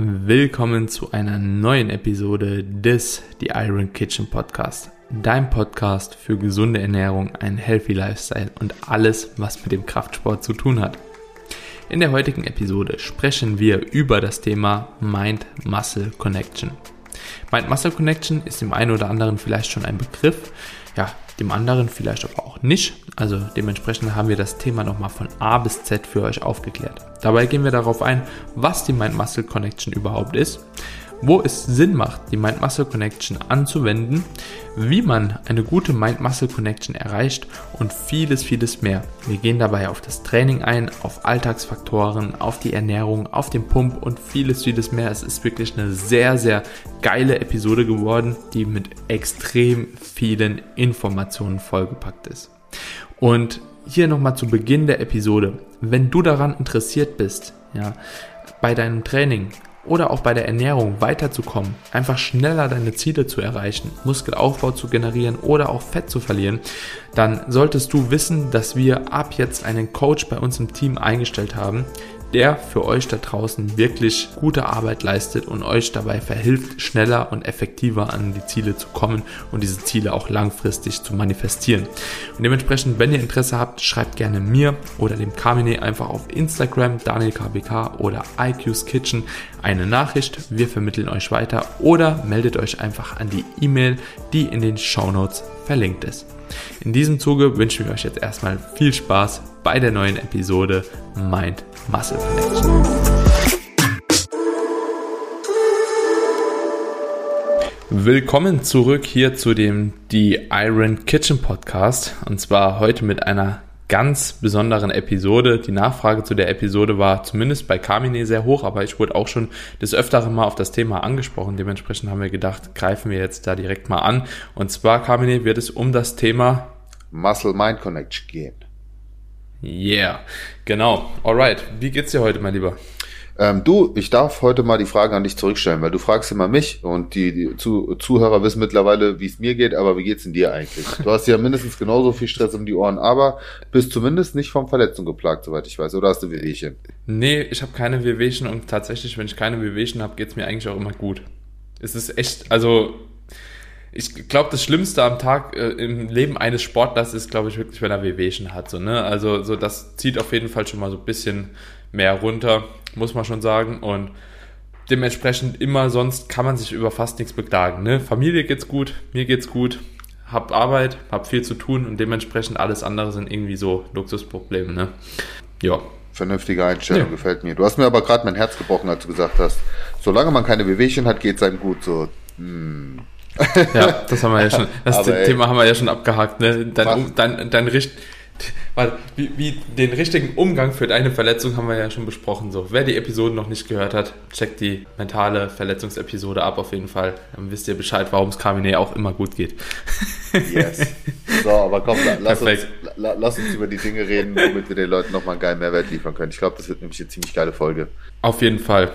Willkommen zu einer neuen Episode des The Iron Kitchen Podcast. Dein Podcast für gesunde Ernährung, ein healthy Lifestyle und alles, was mit dem Kraftsport zu tun hat. In der heutigen Episode sprechen wir über das Thema Mind-Muscle Connection. Mind-Muscle Connection ist dem einen oder anderen vielleicht schon ein Begriff, ja, dem anderen vielleicht aber auch nicht. Also dementsprechend haben wir das Thema nochmal von A bis Z für euch aufgeklärt. Dabei gehen wir darauf ein, was die Mind-Muscle Connection überhaupt ist, wo es Sinn macht, die Mind-Muscle Connection anzuwenden, wie man eine gute Mind-Muscle Connection erreicht und vieles, vieles mehr. Wir gehen dabei auf das Training ein, auf Alltagsfaktoren, auf die Ernährung, auf den Pump und vieles, vieles mehr. Es ist wirklich eine sehr, sehr geile Episode geworden, die mit extrem vielen Informationen vollgepackt ist. Und hier nochmal zu Beginn der Episode. Wenn du daran interessiert bist, ja, bei deinem Training oder auch bei der Ernährung weiterzukommen, einfach schneller deine Ziele zu erreichen, Muskelaufbau zu generieren oder auch Fett zu verlieren, dann solltest du wissen, dass wir ab jetzt einen Coach bei uns im Team eingestellt haben, der für euch da draußen wirklich gute Arbeit leistet und euch dabei verhilft, schneller und effektiver an die Ziele zu kommen und diese Ziele auch langfristig zu manifestieren. Und dementsprechend, wenn ihr Interesse habt, schreibt gerne mir oder dem Kamine einfach auf Instagram, DanielKBK oder IQ's Kitchen eine Nachricht. Wir vermitteln euch weiter oder meldet euch einfach an die E-Mail, die in den Show Notes verlinkt ist. In diesem Zuge wünschen wir euch jetzt erstmal viel Spaß bei der neuen Episode Mind Muscle Connection. Willkommen zurück hier zu dem The Iron Kitchen Podcast und zwar heute mit einer ganz besonderen Episode. Die Nachfrage zu der Episode war zumindest bei Carmine sehr hoch, aber ich wurde auch schon des Öfteren mal auf das Thema angesprochen. Dementsprechend haben wir gedacht, greifen wir jetzt da direkt mal an. Und zwar, Carmine, wird es um das Thema Muscle-Mind Connection gehen. Yeah, genau. Alright, wie geht's dir heute, mein Lieber? Ähm, du, ich darf heute mal die Frage an dich zurückstellen, weil du fragst immer mich und die, die Zu Zuhörer wissen mittlerweile, wie es mir geht, aber wie geht's denn dir eigentlich? Du hast ja mindestens genauso viel Stress um die Ohren, aber bist zumindest nicht vom Verletzung geplagt, soweit ich weiß, oder hast du Wehwehchen? Nee, ich habe keine Wehwehchen und tatsächlich, wenn ich keine Wehwehchen habe, geht's mir eigentlich auch immer gut. Es ist echt, also ich glaube, das Schlimmste am Tag äh, im Leben eines Sportlers ist, glaube ich, wirklich, wenn er Wehwehchen hat. So, ne? Also so das zieht auf jeden Fall schon mal so ein bisschen mehr runter muss man schon sagen. Und dementsprechend immer sonst kann man sich über fast nichts beklagen. Ne? Familie geht's gut, mir geht's gut, hab Arbeit, hab viel zu tun und dementsprechend alles andere sind irgendwie so Luxusprobleme. Ne? Ja. Vernünftige Einstellung, ja. gefällt mir. Du hast mir aber gerade mein Herz gebrochen, als du gesagt hast, solange man keine Wehwehchen hat, geht's einem gut. So, hm. Ja, das haben wir ja schon, das aber Thema ey, haben wir ja schon abgehakt. Ne? Dein, dein, dein, weil, wie, wie, den richtigen Umgang für deine Verletzung haben wir ja schon besprochen. So, wer die Episoden noch nicht gehört hat, checkt die mentale Verletzungsepisode ab auf jeden Fall. Dann wisst ihr Bescheid, warum es Kamine auch immer gut geht. Yes. So, aber komm, lass uns, lass uns über die Dinge reden, womit wir den Leuten nochmal einen geilen Mehrwert liefern können. Ich glaube, das wird nämlich eine ziemlich geile Folge. Auf jeden Fall.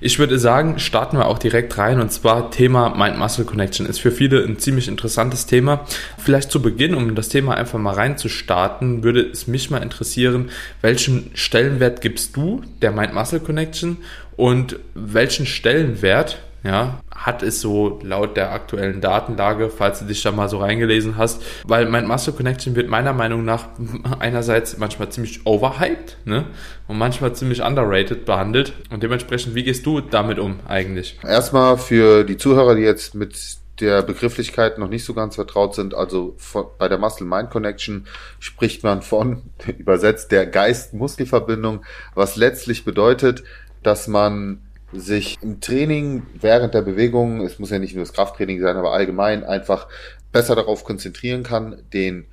Ich würde sagen, starten wir auch direkt rein. Und zwar Thema Mind-Muscle Connection. Ist für viele ein ziemlich interessantes Thema. Vielleicht zu Beginn, um das Thema einfach mal reinzustarten, würde es mich mal interessieren, welchen Stellenwert gibst du der Mind-Muscle Connection? Und welchen Stellenwert ja, hat es so laut der aktuellen Datenlage, falls du dich da mal so reingelesen hast, weil mein Master Connection wird meiner Meinung nach einerseits manchmal ziemlich overhyped ne, und manchmal ziemlich underrated behandelt. Und dementsprechend, wie gehst du damit um eigentlich? Erstmal für die Zuhörer, die jetzt mit der Begrifflichkeit noch nicht so ganz vertraut sind, also von, bei der Muscle-Mind Connection spricht man von, übersetzt, der Geist-Muskel-Verbindung, was letztlich bedeutet, dass man sich im Training während der Bewegung, es muss ja nicht nur das Krafttraining sein, aber allgemein einfach besser darauf konzentrieren kann, den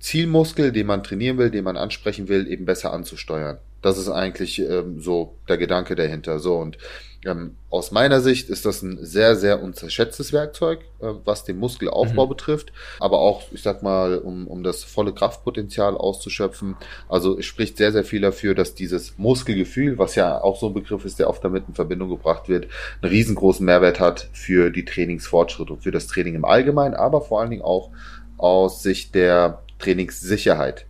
Zielmuskel, den man trainieren will, den man ansprechen will, eben besser anzusteuern. Das ist eigentlich ähm, so der Gedanke dahinter. So und ähm, aus meiner Sicht ist das ein sehr, sehr unterschätztes Werkzeug, äh, was den Muskelaufbau mhm. betrifft, aber auch, ich sag mal, um, um das volle Kraftpotenzial auszuschöpfen. Also es spricht sehr, sehr viel dafür, dass dieses Muskelgefühl, was ja auch so ein Begriff ist, der oft damit in Verbindung gebracht wird, einen riesengroßen Mehrwert hat für die Trainingsfortschritte und für das Training im Allgemeinen, aber vor allen Dingen auch aus Sicht der Trainingssicherheit.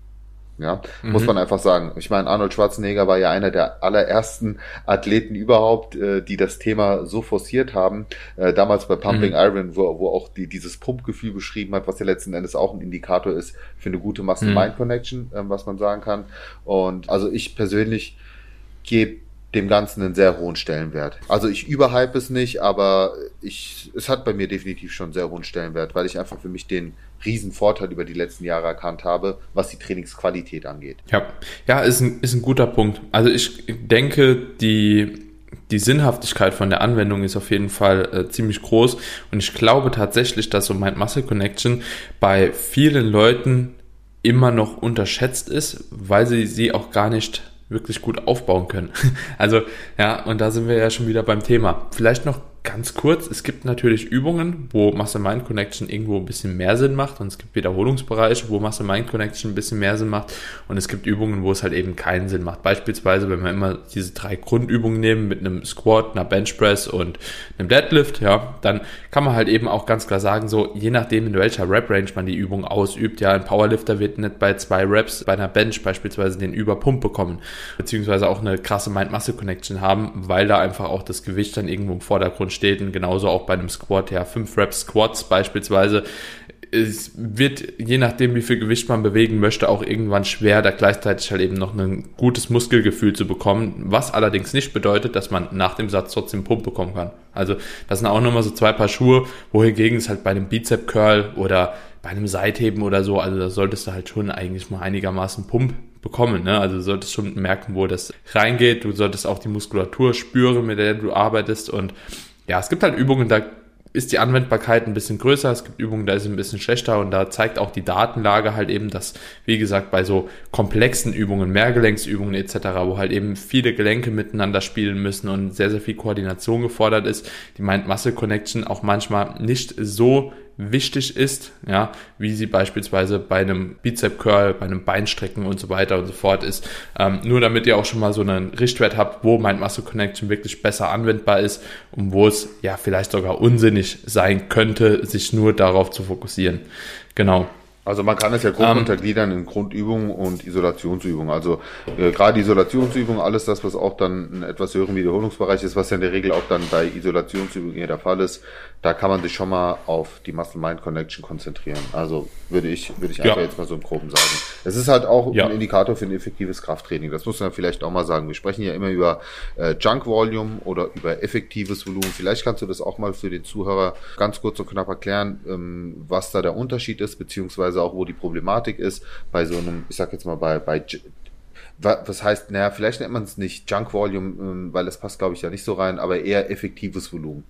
Ja, mhm. muss man einfach sagen. Ich meine, Arnold Schwarzenegger war ja einer der allerersten Athleten überhaupt, äh, die das Thema so forciert haben. Äh, damals bei Pumping mhm. Iron, wo, wo auch die, dieses Pumpgefühl beschrieben hat, was ja letzten Endes auch ein Indikator ist für eine gute Muscle-Mind-Connection, äh, was man sagen kann. Und also ich persönlich gebe dem Ganzen einen sehr hohen Stellenwert. Also ich überhype es nicht, aber ich, es hat bei mir definitiv schon einen sehr hohen Stellenwert, weil ich einfach für mich den riesen Vorteil über die letzten Jahre erkannt habe, was die Trainingsqualität angeht. Ja, ja, ist ein, ist ein guter Punkt. Also ich denke, die, die Sinnhaftigkeit von der Anwendung ist auf jeden Fall äh, ziemlich groß und ich glaube tatsächlich, dass so Mind Muscle Connection bei vielen Leuten immer noch unterschätzt ist, weil sie sie auch gar nicht wirklich gut aufbauen können. Also ja, und da sind wir ja schon wieder beim Thema. Vielleicht noch ganz kurz, es gibt natürlich Übungen, wo Muscle-Mind Connection irgendwo ein bisschen mehr Sinn macht und es gibt Wiederholungsbereiche, wo Muscle-Mind Connection ein bisschen mehr Sinn macht und es gibt Übungen, wo es halt eben keinen Sinn macht. Beispielsweise, wenn wir immer diese drei Grundübungen nehmen mit einem Squat, einer Bench Press und einem Deadlift, ja, dann kann man halt eben auch ganz klar sagen, so je nachdem in welcher Rep-Range man die Übung ausübt, ja, ein Powerlifter wird nicht bei zwei Reps bei einer Bench beispielsweise den Überpump bekommen, beziehungsweise auch eine krasse Mind-Muscle Connection haben, weil da einfach auch das Gewicht dann irgendwo im Vordergrund steht und genauso auch bei einem Squat, ja, 5 Reps Squats beispielsweise. Es wird, je nachdem, wie viel Gewicht man bewegen möchte, auch irgendwann schwer, da gleichzeitig halt eben noch ein gutes Muskelgefühl zu bekommen, was allerdings nicht bedeutet, dass man nach dem Satz trotzdem Pump bekommen kann. Also, das sind auch nochmal so zwei Paar Schuhe, wohingegen es halt bei einem Bizep Curl oder bei einem Seitheben oder so, also da solltest du halt schon eigentlich mal einigermaßen Pump bekommen. Ne? Also du solltest schon merken, wo das reingeht. Du solltest auch die Muskulatur spüren, mit der du arbeitest. Und ja, es gibt halt Übungen, da ist die Anwendbarkeit ein bisschen größer, es gibt Übungen, da ist es ein bisschen schlechter und da zeigt auch die Datenlage halt eben, dass, wie gesagt, bei so komplexen Übungen, Mehrgelenksübungen etc., wo halt eben viele Gelenke miteinander spielen müssen und sehr, sehr viel Koordination gefordert ist, die Mind-Muscle-Connection auch manchmal nicht so wichtig ist, ja, wie sie beispielsweise bei einem Bizep Curl, bei einem Beinstrecken und so weiter und so fort ist. Ähm, nur damit ihr auch schon mal so einen Richtwert habt, wo Mind Muscle Connection wirklich besser anwendbar ist und wo es ja vielleicht sogar unsinnig sein könnte, sich nur darauf zu fokussieren. Genau. Also man kann es ja grob ähm. untergliedern in Grundübungen und Isolationsübungen. Also äh, gerade Isolationsübungen, alles das, was auch dann ein etwas höheren Wiederholungsbereich ist, was ja in der Regel auch dann bei Isolationsübungen eher der Fall ist, da kann man sich schon mal auf die Muscle-Mind-Connection konzentrieren. Also würde ich, würde ich einfach ja. jetzt mal so im Groben sagen. Es ist halt auch ja. ein Indikator für ein effektives Krafttraining. Das muss man vielleicht auch mal sagen. Wir sprechen ja immer über äh, Junk Volume oder über effektives Volumen. Vielleicht kannst du das auch mal für den Zuhörer ganz kurz und knapp erklären, ähm, was da der Unterschied ist, beziehungsweise auch wo die Problematik ist bei so einem, ich sag jetzt mal bei, bei was heißt, naja, vielleicht nennt man es nicht Junk Volume, ähm, weil das passt, glaube ich, ja nicht so rein, aber eher effektives Volumen.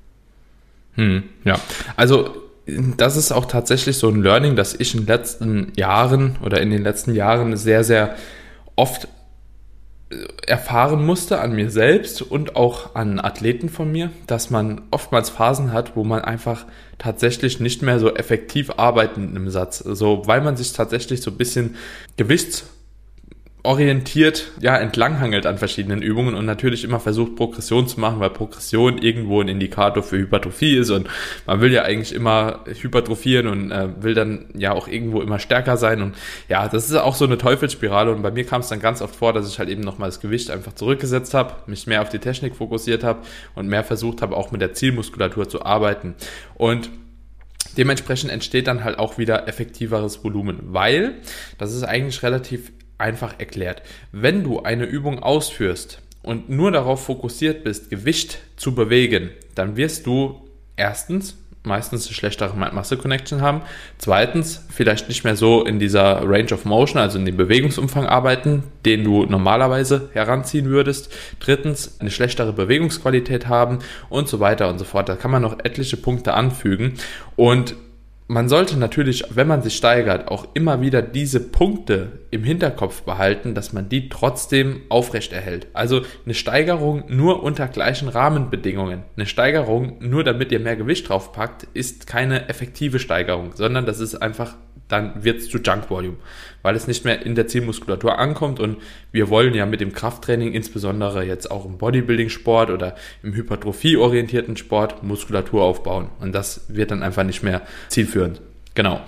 Hm, ja, also das ist auch tatsächlich so ein Learning, das ich in den letzten Jahren oder in den letzten Jahren sehr, sehr oft äh, erfahren musste an mir selbst und auch an Athleten von mir, dass man oftmals Phasen hat, wo man einfach tatsächlich nicht mehr so effektiv arbeitet im Satz. So, weil man sich tatsächlich so ein bisschen Gewichts orientiert ja entlanghangelt an verschiedenen Übungen und natürlich immer versucht Progression zu machen, weil Progression irgendwo ein Indikator für Hypertrophie ist und man will ja eigentlich immer hypertrophieren und äh, will dann ja auch irgendwo immer stärker sein und ja, das ist auch so eine Teufelsspirale und bei mir kam es dann ganz oft vor, dass ich halt eben nochmal das Gewicht einfach zurückgesetzt habe, mich mehr auf die Technik fokussiert habe und mehr versucht habe auch mit der Zielmuskulatur zu arbeiten und Dementsprechend entsteht dann halt auch wieder effektiveres Volumen, weil das ist eigentlich relativ einfach erklärt. Wenn du eine Übung ausführst und nur darauf fokussiert bist, Gewicht zu bewegen, dann wirst du erstens meistens eine schlechtere Masse-Connection haben. Zweitens, vielleicht nicht mehr so in dieser Range of Motion, also in dem Bewegungsumfang arbeiten, den du normalerweise heranziehen würdest. Drittens, eine schlechtere Bewegungsqualität haben und so weiter und so fort. Da kann man noch etliche Punkte anfügen. Und man sollte natürlich, wenn man sich steigert, auch immer wieder diese Punkte im Hinterkopf behalten, dass man die trotzdem aufrecht erhält. Also eine Steigerung nur unter gleichen Rahmenbedingungen, eine Steigerung nur damit ihr mehr Gewicht draufpackt, ist keine effektive Steigerung, sondern das ist einfach dann wird es zu Junk Volume, weil es nicht mehr in der Zielmuskulatur ankommt und wir wollen ja mit dem Krafttraining, insbesondere jetzt auch im Bodybuilding-Sport oder im Hypertrophie-orientierten Sport, Muskulatur aufbauen und das wird dann einfach nicht mehr zielführend. Genau.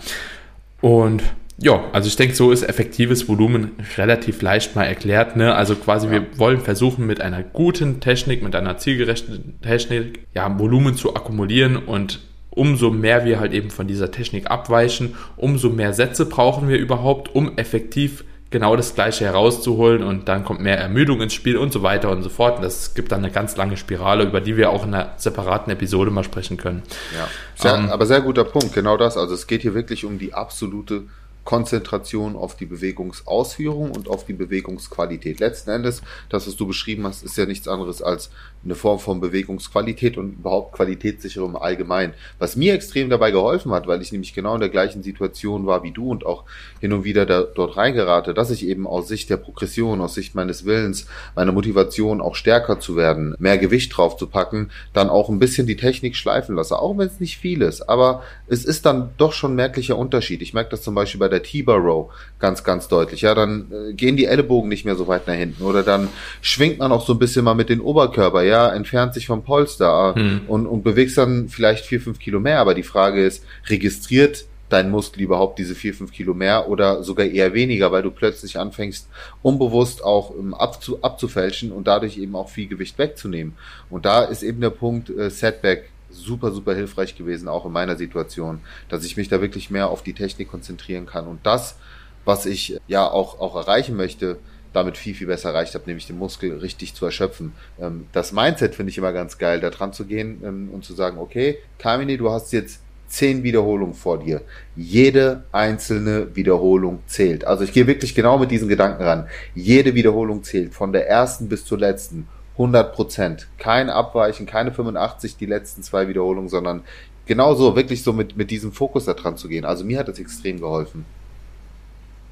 Und Ja, also ich denke, so ist effektives Volumen relativ leicht mal erklärt. Ne? Also quasi, ja. wir wollen versuchen, mit einer guten Technik, mit einer zielgerechten Technik, ja, Volumen zu akkumulieren und umso mehr wir halt eben von dieser Technik abweichen, umso mehr Sätze brauchen wir überhaupt, um effektiv genau das Gleiche herauszuholen und dann kommt mehr Ermüdung ins Spiel und so weiter und so fort. Und das gibt dann eine ganz lange Spirale, über die wir auch in einer separaten Episode mal sprechen können. Ja, sehr, ähm, aber sehr guter Punkt, genau das. Also es geht hier wirklich um die absolute Konzentration auf die Bewegungsausführung und auf die Bewegungsqualität. Letzten Endes, das, was du beschrieben hast, ist ja nichts anderes als eine Form von Bewegungsqualität und überhaupt Qualitätssicherung im Allgemeinen. Was mir extrem dabei geholfen hat, weil ich nämlich genau in der gleichen Situation war wie du und auch hin und wieder da, dort reingerate, dass ich eben aus Sicht der Progression, aus Sicht meines Willens, meiner Motivation auch stärker zu werden, mehr Gewicht drauf zu packen, dann auch ein bisschen die Technik schleifen lasse, auch wenn es nicht viel ist. Aber es ist dann doch schon merklicher Unterschied. Ich merke das zum Beispiel bei der T-Bar Row ganz, ganz deutlich. Ja, dann äh, gehen die Ellenbogen nicht mehr so weit nach hinten oder dann schwingt man auch so ein bisschen mal mit den Oberkörper ja, entfernt sich vom Polster hm. und, und bewegst dann vielleicht vier, fünf Kilo mehr. Aber die Frage ist, registriert dein Muskel überhaupt diese vier, fünf Kilo mehr oder sogar eher weniger, weil du plötzlich anfängst, unbewusst auch ähm, abzu, abzufälschen und dadurch eben auch viel Gewicht wegzunehmen. Und da ist eben der Punkt äh, Setback super, super hilfreich gewesen, auch in meiner Situation, dass ich mich da wirklich mehr auf die Technik konzentrieren kann. Und das, was ich ja auch, auch erreichen möchte, damit viel, viel besser erreicht habe, nämlich den Muskel richtig zu erschöpfen. Ähm, das Mindset finde ich immer ganz geil, da dran zu gehen ähm, und zu sagen, okay, Kamini, du hast jetzt zehn Wiederholungen vor dir. Jede einzelne Wiederholung zählt. Also ich gehe wirklich genau mit diesen Gedanken ran. Jede Wiederholung zählt, von der ersten bis zur letzten. 100 Prozent. Kein Abweichen, keine 85 die letzten zwei Wiederholungen, sondern genauso, wirklich so mit, mit diesem Fokus da dran zu gehen. Also mir hat das extrem geholfen.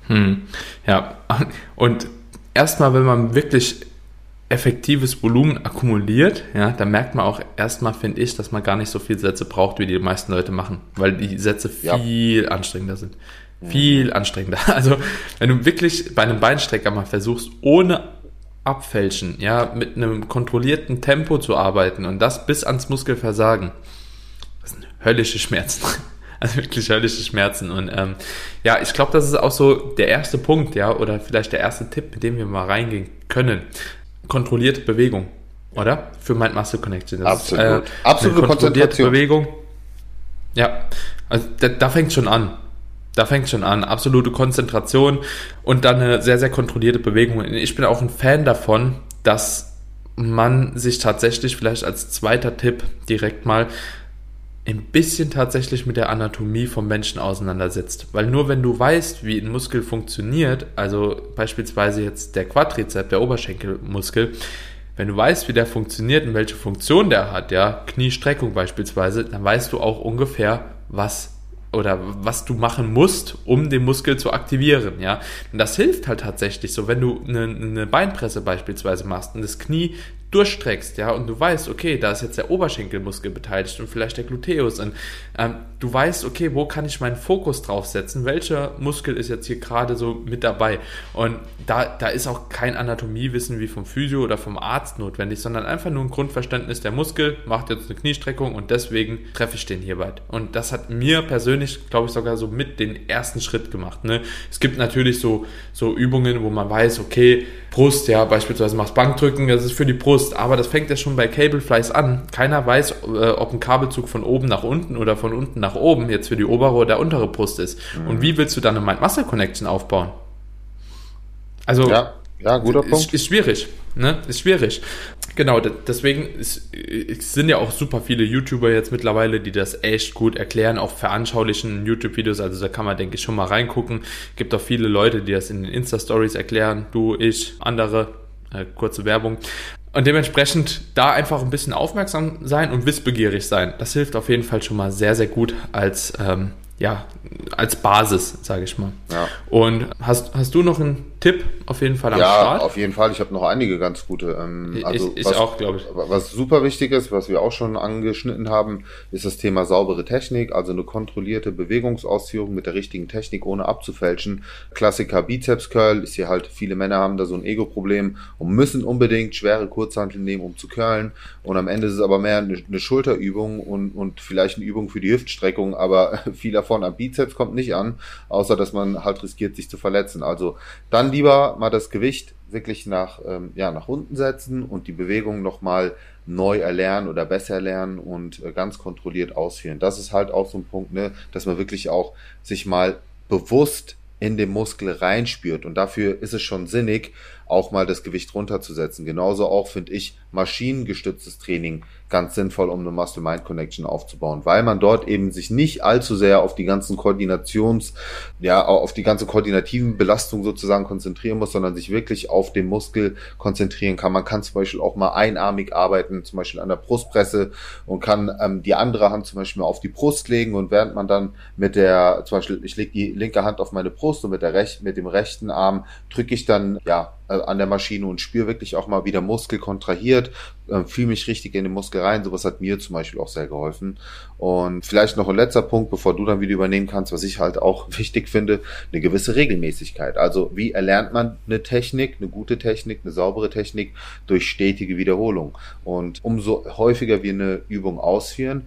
Hm. Ja, und erstmal, wenn man wirklich effektives Volumen akkumuliert, ja, dann merkt man auch erstmal, finde ich, dass man gar nicht so viele Sätze braucht, wie die meisten Leute machen, weil die Sätze viel ja. anstrengender sind. Viel anstrengender. Also, wenn du wirklich bei einem Beinstrecker mal versuchst, ohne Abfälschen, ja, mit einem kontrollierten Tempo zu arbeiten und das bis ans Muskelversagen, das sind höllische Schmerzen. Also wirklich höllische Schmerzen. Und ähm, ja, ich glaube, das ist auch so der erste Punkt, ja, oder vielleicht der erste Tipp, mit dem wir mal reingehen können. Kontrollierte Bewegung, oder? Für Mind Muscle Connection. Das Absolut. Ist, äh, Absolute kontrollierte Bewegung. Ja, also da, da fängt schon an. Da fängt schon an. Absolute Konzentration und dann eine sehr, sehr kontrollierte Bewegung. Ich bin auch ein Fan davon, dass man sich tatsächlich vielleicht als zweiter Tipp direkt mal ein bisschen tatsächlich mit der Anatomie vom Menschen auseinandersetzt. Weil nur wenn du weißt, wie ein Muskel funktioniert, also beispielsweise jetzt der Quadrizeps, der Oberschenkelmuskel, wenn du weißt, wie der funktioniert und welche Funktion der hat, ja, Kniestreckung beispielsweise, dann weißt du auch ungefähr, was oder was du machen musst, um den Muskel zu aktivieren, ja. Und das hilft halt tatsächlich so, wenn du eine, eine Beinpresse beispielsweise machst und das Knie durchstreckst, ja, und du weißt, okay, da ist jetzt der Oberschenkelmuskel beteiligt und vielleicht der Gluteus und ähm, du weißt, okay, wo kann ich meinen Fokus draufsetzen, welcher Muskel ist jetzt hier gerade so mit dabei? Und da, da ist auch kein Anatomiewissen wie vom Physio oder vom Arzt notwendig, sondern einfach nur ein Grundverständnis, der Muskel macht jetzt eine Kniestreckung und deswegen treffe ich den hierbei und das hat mir persönlich, glaube ich, sogar so mit den ersten Schritt gemacht, ne? Es gibt natürlich so, so Übungen, wo man weiß, okay, Brust, ja, beispielsweise machst Bankdrücken, das ist für die Brust, aber das fängt ja schon bei Cableflies an. Keiner weiß, äh, ob ein Kabelzug von oben nach unten oder von unten nach oben jetzt für die obere oder untere Brust ist. Mhm. Und wie willst du dann eine Mind-Muscle-Connection aufbauen? Also, ja, ja guter ist, Punkt. Ist schwierig, ne? Ist schwierig. Genau, deswegen ist, sind ja auch super viele YouTuber jetzt mittlerweile, die das echt gut erklären, auch veranschaulichen YouTube-Videos. Also da kann man, denke ich, schon mal reingucken. Gibt auch viele Leute, die das in den Insta-Stories erklären. Du, ich, andere. Äh, kurze Werbung. Und dementsprechend da einfach ein bisschen aufmerksam sein und wissbegierig sein. Das hilft auf jeden Fall schon mal sehr, sehr gut als, ähm, ja, als Basis, sage ich mal. Ja. Und hast, hast du noch einen Tipp auf jeden Fall am ja, Start. Ja, auf jeden Fall. Ich habe noch einige ganz gute. Ähm, also ich, ich was, auch, glaube ich. Was super wichtig ist, was wir auch schon angeschnitten haben, ist das Thema saubere Technik, also eine kontrollierte Bewegungsausführung mit der richtigen Technik, ohne abzufälschen. Klassiker Bizeps Curl ist hier halt, viele Männer haben da so ein Ego-Problem und müssen unbedingt schwere Kurzhanteln nehmen, um zu curlen. Und am Ende ist es aber mehr eine, eine Schulterübung und, und vielleicht eine Übung für die Hüftstreckung, aber viel davon am Bizeps kommt nicht an, außer dass man halt riskiert, sich zu verletzen. Also dann lieber mal das Gewicht wirklich nach, ähm, ja, nach unten setzen und die Bewegung nochmal neu erlernen oder besser erlernen und äh, ganz kontrolliert ausführen. Das ist halt auch so ein Punkt, ne, dass man wirklich auch sich mal bewusst in den Muskel reinspürt. Und dafür ist es schon sinnig, auch mal das Gewicht runterzusetzen. Genauso auch finde ich maschinengestütztes Training ganz sinnvoll, um eine Muscle-Mind-Connection aufzubauen, weil man dort eben sich nicht allzu sehr auf die ganzen Koordinations, ja, auf die ganze koordinativen Belastung sozusagen konzentrieren muss, sondern sich wirklich auf den Muskel konzentrieren kann. Man kann zum Beispiel auch mal einarmig arbeiten, zum Beispiel an der Brustpresse und kann ähm, die andere Hand zum Beispiel mal auf die Brust legen und während man dann mit der, zum Beispiel, ich lege die linke Hand auf meine Brust und mit der rechten, mit dem rechten Arm drücke ich dann, ja, an der Maschine und spüre wirklich auch mal, wie der Muskel kontrahiert, äh, fühle mich richtig in den Muskel rein. Sowas hat mir zum Beispiel auch sehr geholfen. Und vielleicht noch ein letzter Punkt, bevor du dann wieder übernehmen kannst, was ich halt auch wichtig finde, eine gewisse Regelmäßigkeit. Also wie erlernt man eine Technik, eine gute Technik, eine saubere Technik durch stetige Wiederholung. Und umso häufiger wir eine Übung ausführen,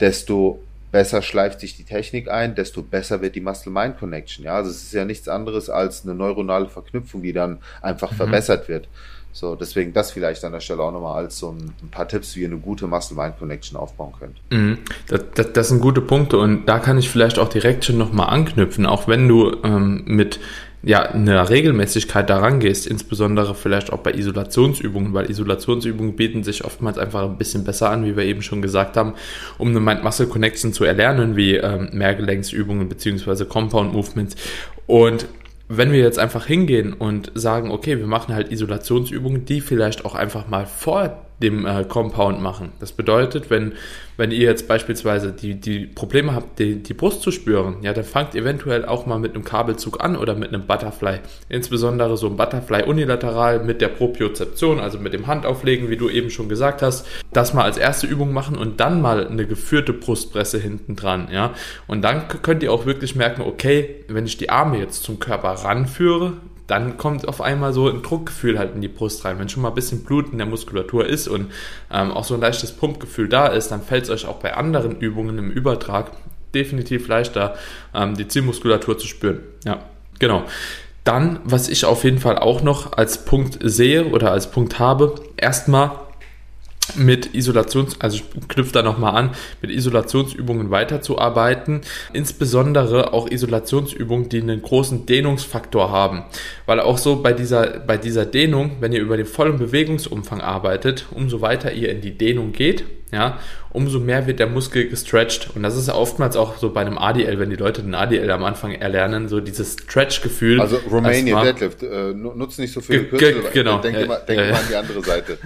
desto besser schleift sich die Technik ein, desto besser wird die Muscle-Mind-Connection. Ja, also es ist ja nichts anderes als eine neuronale Verknüpfung, die dann einfach mhm. verbessert wird. So, deswegen das vielleicht an der Stelle auch nochmal als so ein, ein, paar Tipps, wie ihr eine gute Muscle-Mind-Connection aufbauen könnt. Mhm. Das, das, das, sind gute Punkte und da kann ich vielleicht auch direkt schon nochmal anknüpfen, auch wenn du ähm, mit ja, eine Regelmäßigkeit daran gehst, insbesondere vielleicht auch bei Isolationsübungen, weil Isolationsübungen bieten sich oftmals einfach ein bisschen besser an, wie wir eben schon gesagt haben, um eine Mind-Muscle-Connection zu erlernen, wie ähm, Mehrgelenksübungen beziehungsweise Compound-Movements. Und wenn wir jetzt einfach hingehen und sagen, okay, wir machen halt Isolationsübungen, die vielleicht auch einfach mal vor dem äh, Compound machen. Das bedeutet, wenn, wenn ihr jetzt beispielsweise die, die Probleme habt, die, die Brust zu spüren, ja, dann fangt eventuell auch mal mit einem Kabelzug an oder mit einem Butterfly. Insbesondere so ein Butterfly unilateral mit der Propriozeption, also mit dem Handauflegen, wie du eben schon gesagt hast, das mal als erste Übung machen und dann mal eine geführte Brustpresse hinten dran, ja. Und dann könnt ihr auch wirklich merken, okay, wenn ich die Arme jetzt zum Körper ranführe, dann kommt auf einmal so ein Druckgefühl halt in die Brust rein. Wenn schon mal ein bisschen Blut in der Muskulatur ist und ähm, auch so ein leichtes Pumpgefühl da ist, dann fällt es euch auch bei anderen Übungen im Übertrag definitiv leichter, ähm, die Zielmuskulatur zu spüren. Ja, genau. Dann, was ich auf jeden Fall auch noch als Punkt sehe oder als Punkt habe, erstmal mit Isolations, also ich knüpfe da nochmal an, mit Isolationsübungen weiterzuarbeiten, insbesondere auch Isolationsübungen, die einen großen Dehnungsfaktor haben, weil auch so bei dieser, bei dieser Dehnung, wenn ihr über den vollen Bewegungsumfang arbeitet, umso weiter ihr in die Dehnung geht, ja, umso mehr wird der Muskel gestretched. Und das ist oftmals auch so bei einem ADL, wenn die Leute den ADL am Anfang erlernen, so dieses Stretch-Gefühl. Also Romanian Deadlift, äh, nutzt nicht so viele Kürzel, genau, denke ja, mal, denk ja, mal an die andere Seite.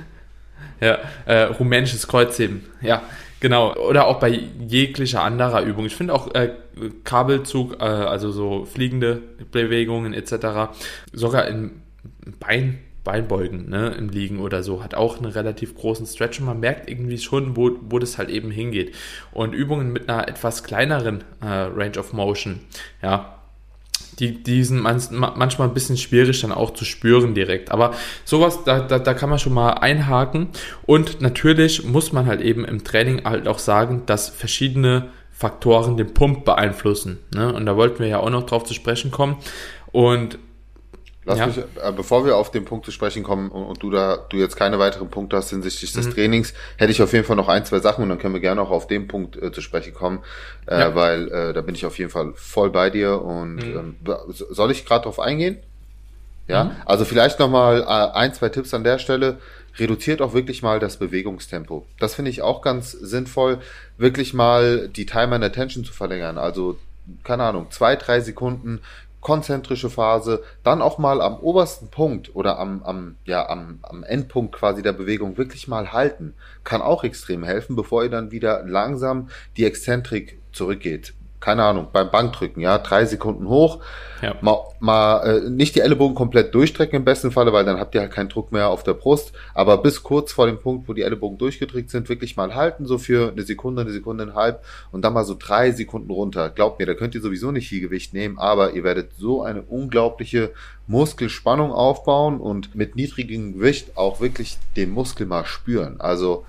Ja, äh, rumänisches Kreuzheben. Ja, genau. Oder auch bei jeglicher anderer Übung. Ich finde auch äh, Kabelzug, äh, also so fliegende Bewegungen etc., sogar im Bein, Beinbeugen, ne, im Liegen oder so, hat auch einen relativ großen Stretch und man merkt irgendwie schon, wo, wo das halt eben hingeht. Und Übungen mit einer etwas kleineren äh, Range of Motion, ja, die, die sind manchmal ein bisschen schwierig dann auch zu spüren direkt. Aber sowas, da, da, da kann man schon mal einhaken. Und natürlich muss man halt eben im Training halt auch sagen, dass verschiedene Faktoren den Pump beeinflussen. Ne? Und da wollten wir ja auch noch drauf zu sprechen kommen. Und Lass ja. mich, äh, bevor wir auf den Punkt zu sprechen kommen und, und, du da, du jetzt keine weiteren Punkte hast hinsichtlich des mhm. Trainings, hätte ich auf jeden Fall noch ein, zwei Sachen und dann können wir gerne auch auf den Punkt äh, zu sprechen kommen, äh, ja. weil äh, da bin ich auf jeden Fall voll bei dir und mhm. ähm, soll ich gerade drauf eingehen? Ja, mhm. also vielleicht nochmal äh, ein, zwei Tipps an der Stelle. Reduziert auch wirklich mal das Bewegungstempo. Das finde ich auch ganz sinnvoll, wirklich mal die Time and Attention zu verlängern. Also keine Ahnung, zwei, drei Sekunden konzentrische Phase, dann auch mal am obersten Punkt oder am, am, ja, am, am Endpunkt quasi der Bewegung wirklich mal halten. Kann auch extrem helfen, bevor ihr dann wieder langsam die Exzentrik zurückgeht. Keine Ahnung, beim Bankdrücken, ja, drei Sekunden hoch, ja. mal, mal äh, nicht die Ellenbogen komplett durchstrecken im besten Falle, weil dann habt ihr halt keinen Druck mehr auf der Brust, aber bis kurz vor dem Punkt, wo die Ellenbogen durchgedrückt sind, wirklich mal halten, so für eine Sekunde, eine Sekunde, und halb und dann mal so drei Sekunden runter. Glaubt mir, da könnt ihr sowieso nicht viel Gewicht nehmen, aber ihr werdet so eine unglaubliche Muskelspannung aufbauen und mit niedrigem Gewicht auch wirklich den Muskel mal spüren. Also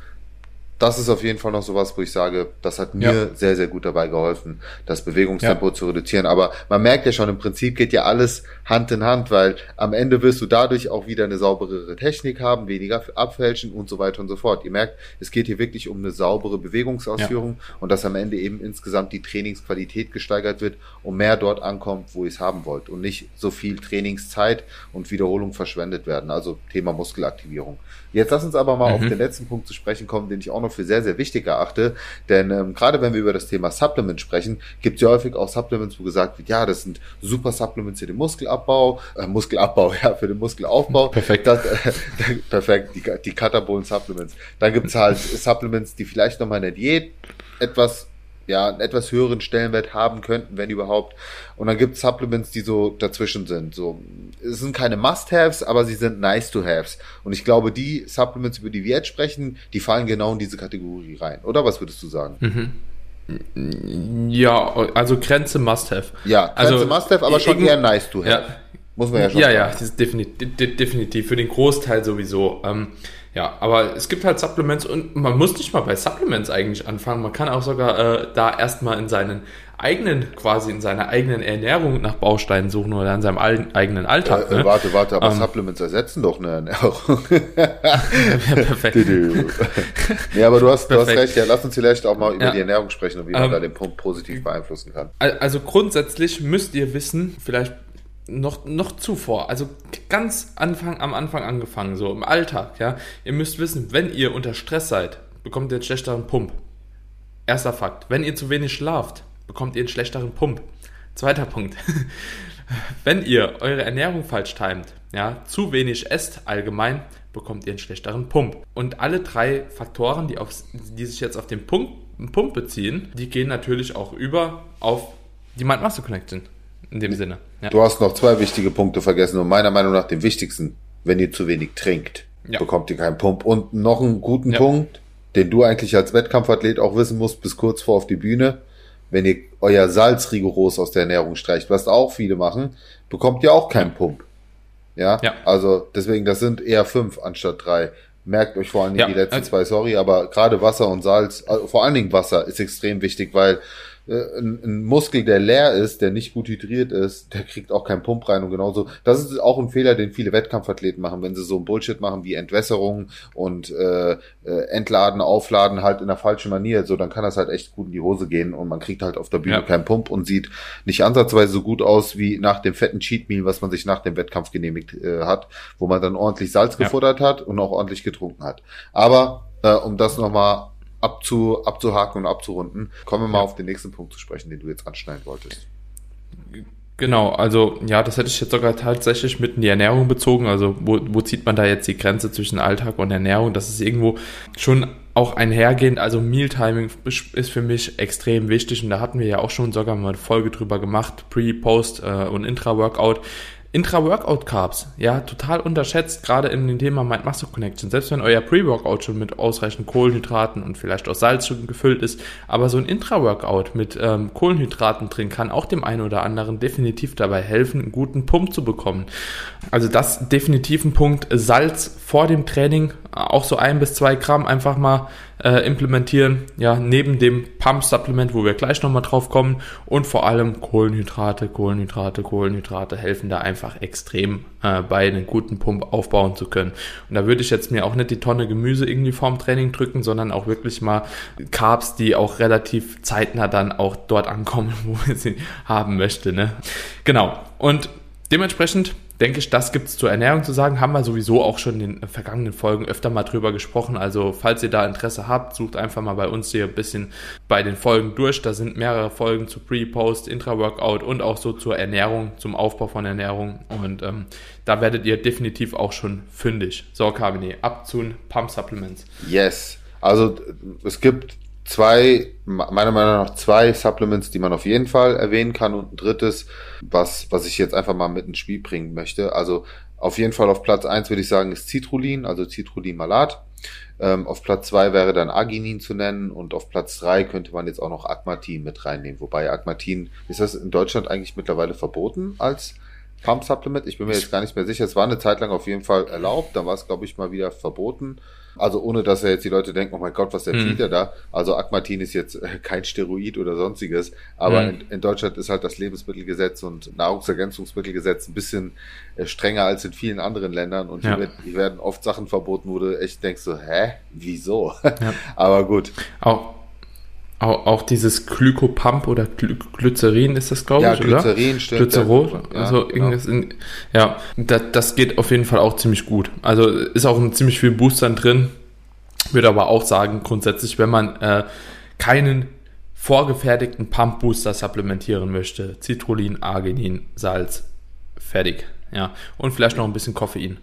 das ist auf jeden Fall noch sowas, wo ich sage, das hat mir ja. sehr, sehr gut dabei geholfen, das Bewegungstempo ja. zu reduzieren. Aber man merkt ja schon, im Prinzip geht ja alles Hand in Hand, weil am Ende wirst du dadurch auch wieder eine sauberere Technik haben, weniger abfälschen und so weiter und so fort. Ihr merkt, es geht hier wirklich um eine saubere Bewegungsausführung ja. und dass am Ende eben insgesamt die Trainingsqualität gesteigert wird und mehr dort ankommt, wo ihr es haben wollt und nicht so viel Trainingszeit und Wiederholung verschwendet werden. Also Thema Muskelaktivierung. Jetzt lass uns aber mal mhm. auf den letzten Punkt zu sprechen kommen, den ich auch noch für sehr, sehr wichtig erachte. Denn ähm, gerade wenn wir über das Thema Supplement sprechen, gibt es ja häufig auch Supplements, wo gesagt wird, ja, das sind super Supplements für den Muskelabbau, äh, Muskelabbau, ja, für den Muskelaufbau. Perfekt. Das, äh, perfekt, die, die Katabolen Supplements. Dann gibt es halt Supplements, die vielleicht nochmal in der Diät etwas ja, einen etwas höheren Stellenwert haben könnten, wenn überhaupt. Und dann gibt es Supplements, die so dazwischen sind. So, es sind keine Must-Haves, aber sie sind nice-to-haves. Und ich glaube, die Supplements, über die wir jetzt sprechen, die fallen genau in diese Kategorie rein. Oder was würdest du sagen? Mhm. Ja, also Grenze Must-Have. Ja, Grenze also, Must-Have, aber schon eher nice-to-have. Ja. Muss man ja schon Ja, sagen. ja, definitiv, definitiv. Für den Großteil sowieso. Ähm, ja, aber es gibt halt Supplements und man muss nicht mal bei Supplements eigentlich anfangen. Man kann auch sogar äh, da erstmal in seinen eigenen, quasi in seiner eigenen Ernährung nach Bausteinen suchen oder in seinem eigenen Alltag. Äh, ne? Warte, warte, aber ähm, Supplements ersetzen doch eine Ernährung. Perfekt. nee, aber du hast, du hast recht, ja, lass uns vielleicht auch mal über ja. die Ernährung sprechen und wie man ähm, da den Punkt positiv beeinflussen kann. Also grundsätzlich müsst ihr wissen, vielleicht noch, noch zuvor, also ganz Anfang, am Anfang angefangen, so im Alltag, ja. Ihr müsst wissen, wenn ihr unter Stress seid, bekommt ihr einen schlechteren Pump. Erster Fakt. Wenn ihr zu wenig schlaft, bekommt ihr einen schlechteren Pump. Zweiter Punkt. wenn ihr eure Ernährung falsch timet, ja, zu wenig esst allgemein, bekommt ihr einen schlechteren Pump. Und alle drei Faktoren, die, auf, die sich jetzt auf den Pump, Pump beziehen, die gehen natürlich auch über auf die Mind-Muscle-Connection in dem Sinne. Ja. Du hast noch zwei wichtige Punkte vergessen und meiner Meinung nach den wichtigsten. Wenn ihr zu wenig trinkt, ja. bekommt ihr keinen Pump. Und noch einen guten ja. Punkt, den du eigentlich als Wettkampfathlet auch wissen musst, bis kurz vor auf die Bühne. Wenn ihr euer Salz rigoros aus der Ernährung streicht, was auch viele machen, bekommt ihr auch keinen Pump. Ja? ja. Also deswegen, das sind eher fünf anstatt drei. Merkt euch vor allen Dingen die letzten also zwei, sorry, aber gerade Wasser und Salz, also vor allen Dingen Wasser ist extrem wichtig, weil ein, ein Muskel, der leer ist, der nicht gut hydriert ist, der kriegt auch keinen Pump rein und genauso. Das ist auch ein Fehler, den viele Wettkampfathleten machen, wenn sie so ein Bullshit machen wie Entwässerung und äh, äh, Entladen, Aufladen halt in der falschen Manier. So, dann kann das halt echt gut in die Hose gehen und man kriegt halt auf der Bühne ja. keinen Pump und sieht nicht ansatzweise so gut aus wie nach dem fetten Cheat Meal, was man sich nach dem Wettkampf genehmigt äh, hat, wo man dann ordentlich Salz ja. gefuttert hat und auch ordentlich getrunken hat. Aber äh, um das nochmal abzu, abzuhaken und abzurunden. Kommen wir mal ja. auf den nächsten Punkt zu sprechen, den du jetzt anschneiden wolltest. Genau, also ja, das hätte ich jetzt sogar tatsächlich mit in die Ernährung bezogen. Also wo, wo zieht man da jetzt die Grenze zwischen Alltag und Ernährung? Das ist irgendwo schon auch einhergehend. Also Mealtiming ist für mich extrem wichtig und da hatten wir ja auch schon sogar mal eine Folge drüber gemacht, Pre, Post äh, und Intra-Workout. Intra-Workout-Carbs, ja, total unterschätzt, gerade in dem Thema Mind-Muscle-Connection. Selbst wenn euer Pre-Workout schon mit ausreichend Kohlenhydraten und vielleicht auch Salz schon gefüllt ist, aber so ein Intra-Workout mit ähm, Kohlenhydraten drin kann auch dem einen oder anderen definitiv dabei helfen, einen guten Pump zu bekommen. Also das definitiv ein Punkt. Salz vor dem Training, auch so ein bis zwei Gramm einfach mal äh, implementieren, ja, neben dem Pump-Supplement, wo wir gleich nochmal drauf kommen und vor allem Kohlenhydrate, Kohlenhydrate, Kohlenhydrate helfen da einfach extrem äh, bei, einen guten Pump aufbauen zu können. Und da würde ich jetzt mir auch nicht die Tonne Gemüse irgendwie vorm Training drücken, sondern auch wirklich mal Carbs, die auch relativ zeitnah dann auch dort ankommen, wo wir sie haben möchte, ne? Genau. Und dementsprechend denke ich, das gibt es zur Ernährung zu sagen. Haben wir sowieso auch schon in den vergangenen Folgen öfter mal drüber gesprochen. Also falls ihr da Interesse habt, sucht einfach mal bei uns hier ein bisschen bei den Folgen durch. Da sind mehrere Folgen zu Pre, Post, Intra-Workout und auch so zur Ernährung, zum Aufbau von Ernährung. Und ähm, da werdet ihr definitiv auch schon fündig. So, Carmine, ab zu Pump Supplements. Yes. Also es gibt zwei, meiner Meinung nach zwei Supplements, die man auf jeden Fall erwähnen kann und ein drittes, was, was ich jetzt einfach mal mit ins Spiel bringen möchte. Also auf jeden Fall auf Platz eins würde ich sagen, ist Citrullin, also Citrullin-Malat. Ähm, auf Platz zwei wäre dann Arginin zu nennen und auf Platz drei könnte man jetzt auch noch Agmatin mit reinnehmen. Wobei Agmatin, ist das in Deutschland eigentlich mittlerweile verboten als Pump Supplement? Ich bin mir jetzt gar nicht mehr sicher. Es war eine Zeit lang auf jeden Fall erlaubt, dann war es, glaube ich, mal wieder verboten. Also ohne, dass ja jetzt die Leute denken, oh mein Gott, was empfiehlt mhm. er da? Also Agmatin ist jetzt äh, kein Steroid oder sonstiges, aber mhm. in, in, Deutschland ist halt das Lebensmittelgesetz und Nahrungsergänzungsmittelgesetz ein bisschen äh, strenger als in vielen anderen Ländern und ja. hier, hier, werden oft Sachen verboten, wo du echt denkst so, hä, wieso? Ja. aber gut. Auch auch, auch dieses Glykopump oder Gly Glycerin ist das, glaube ja, ich, Glycerin, oder? Glycerin, stimmt. Glycerol, ja, also genau. irgendwas in, ja, das, das geht auf jeden Fall auch ziemlich gut. Also ist auch ein ziemlich viel Boostern drin. Würde aber auch sagen, grundsätzlich, wenn man äh, keinen vorgefertigten Pump Booster supplementieren möchte, Citrullin, Arginin, Salz, fertig. Ja, und vielleicht noch ein bisschen Koffein.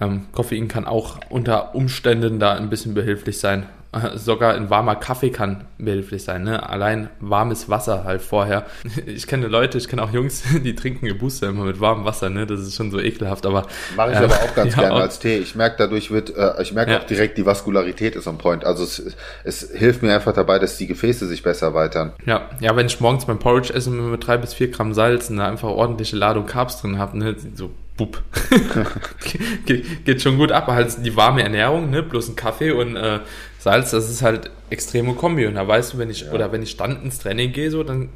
Ähm, Koffein kann auch unter Umständen da ein bisschen behilflich sein. sogar ein warmer Kaffee kann behilflich sein. Ne? Allein warmes Wasser halt vorher. Ich kenne Leute, ich kenne auch Jungs, die trinken ihr Booster immer mit warmem Wasser. Ne? Das ist schon so ekelhaft. Aber mache ich äh, aber auch ganz ja, gerne als Tee. Ich merke dadurch wird, äh, ich merke ja. auch direkt die Vaskularität ist on Point. Also es, es hilft mir einfach dabei, dass die Gefäße sich besser erweitern. Ja, ja, wenn ich morgens beim Porridge esse mit drei bis vier Gramm Salz und da einfach ordentliche Ladung Carbs drin habe, ne? so Bub. geht, schon gut ab. Halt die warme Ernährung, ne? Bloß ein Kaffee und äh, Salz, das ist halt extreme Kombi. Und da weißt du, wenn ich, ja. oder wenn ich dann ins Training gehe, so, dann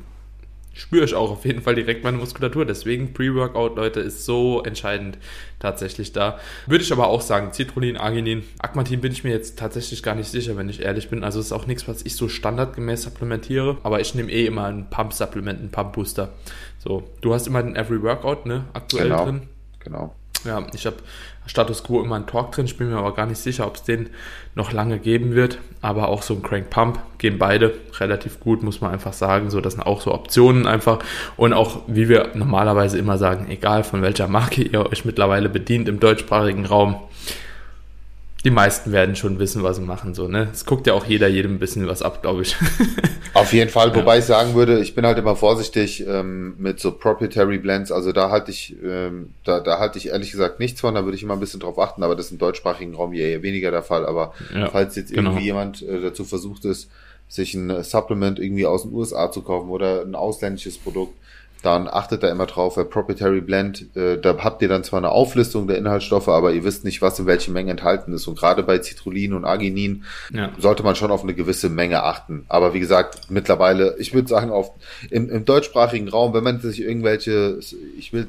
spüre ich auch auf jeden Fall direkt meine Muskulatur. Deswegen Pre-Workout, Leute, ist so entscheidend tatsächlich da. Würde ich aber auch sagen, Citrullin, Arginin, Agmatin bin ich mir jetzt tatsächlich gar nicht sicher, wenn ich ehrlich bin. Also ist auch nichts, was ich so standardgemäß supplementiere. Aber ich nehme eh immer ein Pump-Supplement, einen Pump-Booster. So, du hast immer den Every Workout, ne, aktuell genau. drin. Genau. Ja, ich habe Status Quo immer einen Talk drin. Ich bin mir aber gar nicht sicher, ob es den noch lange geben wird. Aber auch so ein Crank Pump gehen beide relativ gut, muss man einfach sagen. So, das sind auch so Optionen einfach. Und auch, wie wir normalerweise immer sagen, egal von welcher Marke ihr euch mittlerweile bedient im deutschsprachigen Raum, die meisten werden schon wissen, was sie machen. So, ne? Es guckt ja auch jeder jedem ein bisschen was ab, glaube ich. Auf jeden Fall, wobei ja. ich sagen würde, ich bin halt immer vorsichtig ähm, mit so Proprietary Blends. Also da halte ich, ähm, da, da halte ich ehrlich gesagt nichts von. Da würde ich immer ein bisschen drauf achten, aber das ist im deutschsprachigen Raum eher weniger der Fall. Aber ja, falls jetzt genau. irgendwie jemand äh, dazu versucht ist, sich ein Supplement irgendwie aus den USA zu kaufen oder ein ausländisches Produkt, dann achtet da immer drauf, weil Proprietary Blend, äh, da habt ihr dann zwar eine Auflistung der Inhaltsstoffe, aber ihr wisst nicht, was in welchen Mengen enthalten ist. Und gerade bei Citrullin und Arginin ja. sollte man schon auf eine gewisse Menge achten. Aber wie gesagt, mittlerweile, ich würde sagen, auf, im, im deutschsprachigen Raum, wenn man sich irgendwelche, ich will,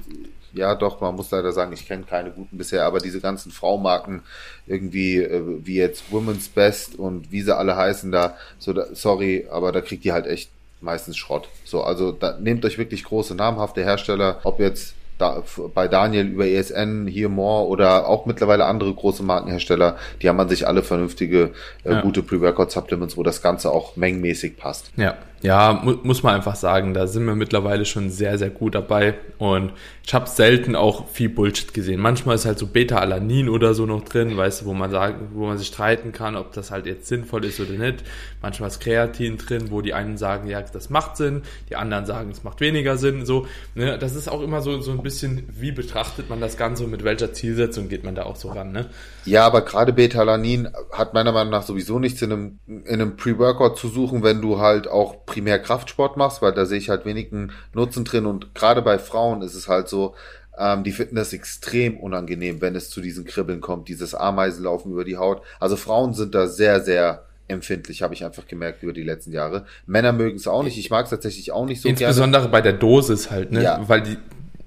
ja doch, man muss leider sagen, ich kenne keine guten bisher, aber diese ganzen Fraumarken, irgendwie, äh, wie jetzt Women's Best und wie sie alle heißen da, so da, sorry, aber da kriegt ihr halt echt meistens Schrott. So, also da, nehmt euch wirklich große namhafte Hersteller, ob jetzt da, bei Daniel über ESN, hier More oder auch mittlerweile andere große Markenhersteller, die haben an sich alle vernünftige, äh, ja. gute Pre-Workout-Supplements, wo das Ganze auch mengenmäßig passt. Ja, ja, mu muss man einfach sagen, da sind wir mittlerweile schon sehr, sehr gut dabei. Und ich habe selten auch viel Bullshit gesehen. Manchmal ist halt so Beta-Alanin oder so noch drin, weißt du, wo man sagen, wo man sich streiten kann, ob das halt jetzt sinnvoll ist oder nicht. Manchmal ist Kreatin drin, wo die einen sagen, ja, das macht Sinn, die anderen sagen, es macht weniger Sinn. So, ne? Das ist auch immer so, so ein bisschen, wie betrachtet man das Ganze und mit welcher Zielsetzung geht man da auch so ran, ne? Ja, aber gerade Beta-Alanin hat meiner Meinung nach sowieso nichts in einem, in einem Pre-Workout zu suchen, wenn du halt auch primär Kraftsport machst, weil da sehe ich halt wenigen Nutzen drin und gerade bei Frauen ist es halt so, ähm, die finden das extrem unangenehm, wenn es zu diesen Kribbeln kommt, dieses Ameisenlaufen über die Haut. Also Frauen sind da sehr, sehr empfindlich, habe ich einfach gemerkt über die letzten Jahre. Männer mögen es auch nicht. Ich mag es tatsächlich auch nicht so Insbesondere gerne. bei der Dosis halt, ne? Ja. Weil die,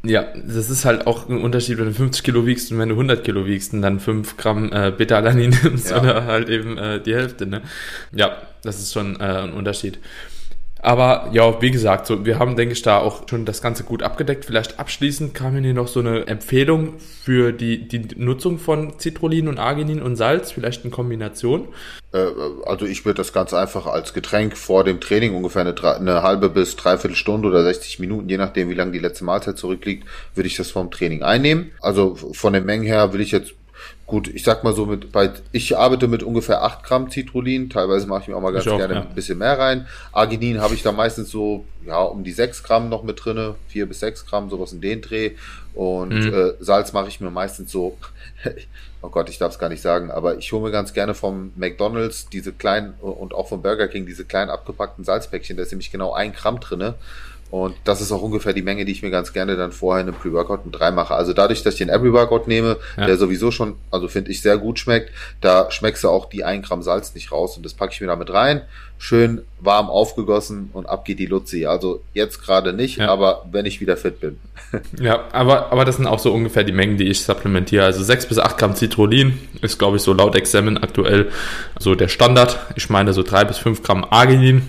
ja, das ist halt auch ein Unterschied, wenn du 50 Kilo wiegst und wenn du 100 Kilo wiegst und dann 5 Gramm äh, Beta-Alanin nimmst ja. oder halt eben äh, die Hälfte, ne? Ja, das ist schon äh, ein Unterschied. Aber ja, wie gesagt, so, wir haben, denke ich, da auch schon das Ganze gut abgedeckt. Vielleicht abschließend kam hier noch so eine Empfehlung für die, die Nutzung von Citrullin und Arginin und Salz, vielleicht in Kombination. Äh, also ich würde das Ganze einfach als Getränk vor dem Training ungefähr eine, eine halbe bis dreiviertel Stunde oder 60 Minuten, je nachdem, wie lange die letzte Mahlzeit zurückliegt, würde ich das vorm Training einnehmen. Also von den Mengen her will ich jetzt gut, ich sag mal so mit, bei, ich arbeite mit ungefähr 8 Gramm Citrullin, teilweise mache ich mir auch mal ganz auch, gerne ja. ein bisschen mehr rein. Arginin habe ich da meistens so, ja, um die 6 Gramm noch mit drinne, 4 bis 6 Gramm, sowas in den Dreh. Und Mhm. äh, Salz mache ich mir meistens so, oh Gott, ich darf es gar nicht sagen, aber ich hole mir ganz gerne vom McDonalds diese kleinen und auch vom Burger King diese kleinen abgepackten Salzpäckchen, da ist nämlich genau ein Gramm drinne. Und das ist auch ungefähr die Menge, die ich mir ganz gerne dann vorher in einem Pre-Workout mit reinmache. Also dadurch, dass ich den Every-Workout nehme, Ja. der sowieso schon, also finde ich, sehr gut schmeckt, da schmeckst du auch die 1 Gramm Salz nicht raus. Und das packe ich mir damit rein, schön warm aufgegossen und ab geht die Luzi. Also jetzt gerade nicht, Ja. aber wenn ich wieder fit bin. Ja, aber, aber das sind auch so ungefähr die Mengen, die ich supplementiere. Also 6 bis 8 Gramm Citrullin ist, glaube ich, so laut Examen aktuell so der Standard. Ich meine so 3 bis 5 Gramm Arginin.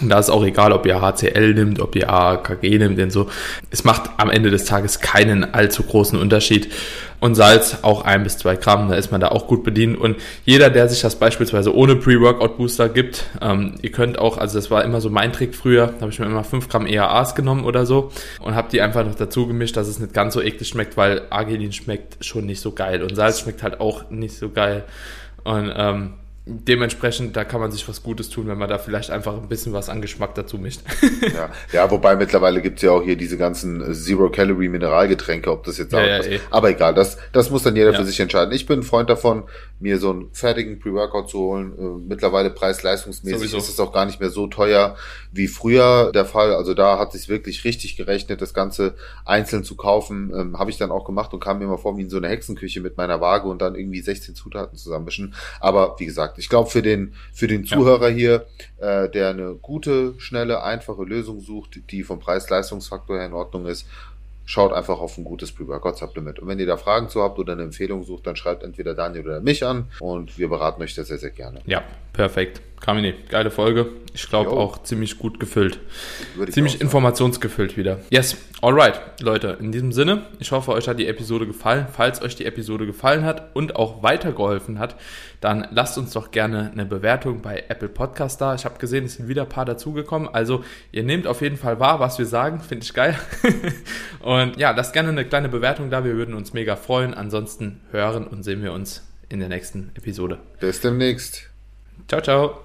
Und da ist auch egal, ob ihr HCl nimmt, ob ihr AKG nimmt, denn so. Es macht am Ende des Tages keinen allzu großen Unterschied. Und Salz auch ein bis zwei Gramm, da ist man da auch gut bedient. Und jeder, der sich das beispielsweise ohne Pre-Workout-Booster gibt, ähm, ihr könnt auch, also das war immer so mein Trick früher, habe ich mir immer 5 Gramm EAAs genommen oder so und habe die einfach noch dazu gemischt, dass es nicht ganz so eklig schmeckt, weil Arginin schmeckt schon nicht so geil und Salz schmeckt halt auch nicht so geil. Und ähm, dementsprechend, da kann man sich was Gutes tun, wenn man da vielleicht einfach ein bisschen was an Geschmack dazu mischt. Ja, ja wobei mittlerweile gibt's ja auch hier diese ganzen Zero-Calorie-Mineralgetränke, ob das jetzt Ja, auch ja, was, eh. Aber egal, das, das muss dann jeder Ja. für sich entscheiden. Ich bin ein Freund davon, mir so einen fertigen Pre-Workout zu holen. Äh, mittlerweile preis-leistungsmäßig ist es auch gar nicht mehr so teuer wie früher der Fall. Also da hat sich wirklich richtig gerechnet, das Ganze einzeln zu kaufen. Ähm, Habe ich dann auch gemacht und kam mir immer vor wie in so eine Hexenküche mit meiner Waage und dann irgendwie 16 Zutaten zusammenmischen. Aber wie gesagt, ich glaube für den, für den Ja. Zuhörer hier, äh, der eine gute, schnelle, einfache Lösung sucht, die vom Preis-Leistungsfaktor her in Ordnung ist, schaut einfach auf ein gutes Pre-Workout-Supplement. Und wenn ihr da Fragen zu habt oder eine Empfehlung sucht, dann schreibt entweder Daniel oder mich an und wir beraten euch da sehr, sehr gerne. ja, perfekt. Kamini, geile Folge. Ich glaube auch ziemlich gut gefüllt. Ziemlich informationsgefüllt wieder. Yes, alright, Leute. In diesem Sinne, ich hoffe, euch hat die Episode gefallen. Falls euch die Episode gefallen hat und auch weitergeholfen hat, dann lasst uns doch gerne eine Bewertung bei Apple Podcast da. Ich habe gesehen, es sind wieder ein paar dazugekommen. Also ihr nehmt auf jeden Fall wahr, was wir sagen. Finde ich geil. und ja, lasst gerne eine kleine Bewertung da. Wir würden uns mega freuen. Ansonsten hören und sehen wir uns in der nächsten Episode. Bis demnächst. Ciao, ciao.